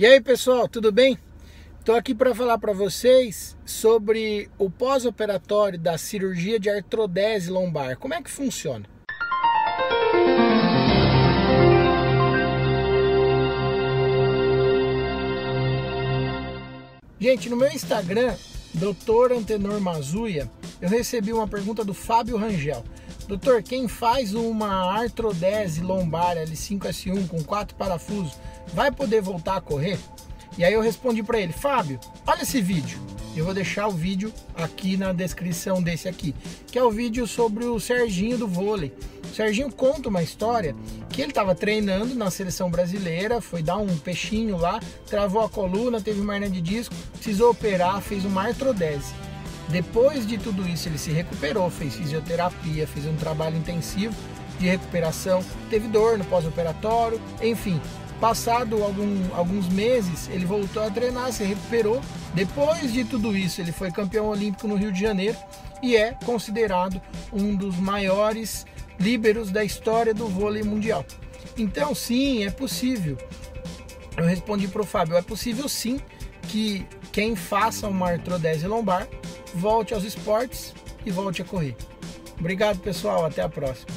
E aí pessoal, tudo bem? Estou aqui para falar para vocês sobre o pós-operatório da cirurgia de artrodese lombar. Como é que funciona? Gente, no meu Instagram, Dr. Antenor Mazuia, eu recebi uma pergunta do Fábio Rangel. Doutor, quem faz uma artrodese lombar L5S1 com quatro parafusos vai poder voltar a correr? E aí eu respondi para ele, Fábio, olha esse vídeo. Eu vou deixar o vídeo aqui na descrição desse aqui, que é o vídeo sobre o Serginho do vôlei. O Serginho conta uma história que ele estava treinando na seleção brasileira, foi dar um peixinho lá, travou a coluna, teve uma hernia de disco, precisou operar, fez uma artrodese. Depois de tudo isso, ele se recuperou, fez fisioterapia, fez um trabalho intensivo de recuperação, teve dor no pós-operatório, enfim. Passado algum, alguns meses, ele voltou a treinar, se recuperou. Depois de tudo isso, ele foi campeão olímpico no Rio de Janeiro e é considerado um dos maiores líberos da história do vôlei mundial. Então, sim, é possível. Eu respondi para o Fábio: é possível sim que quem faça uma artrodese lombar volte aos esportes e volte a correr. Obrigado, pessoal. Até a próxima.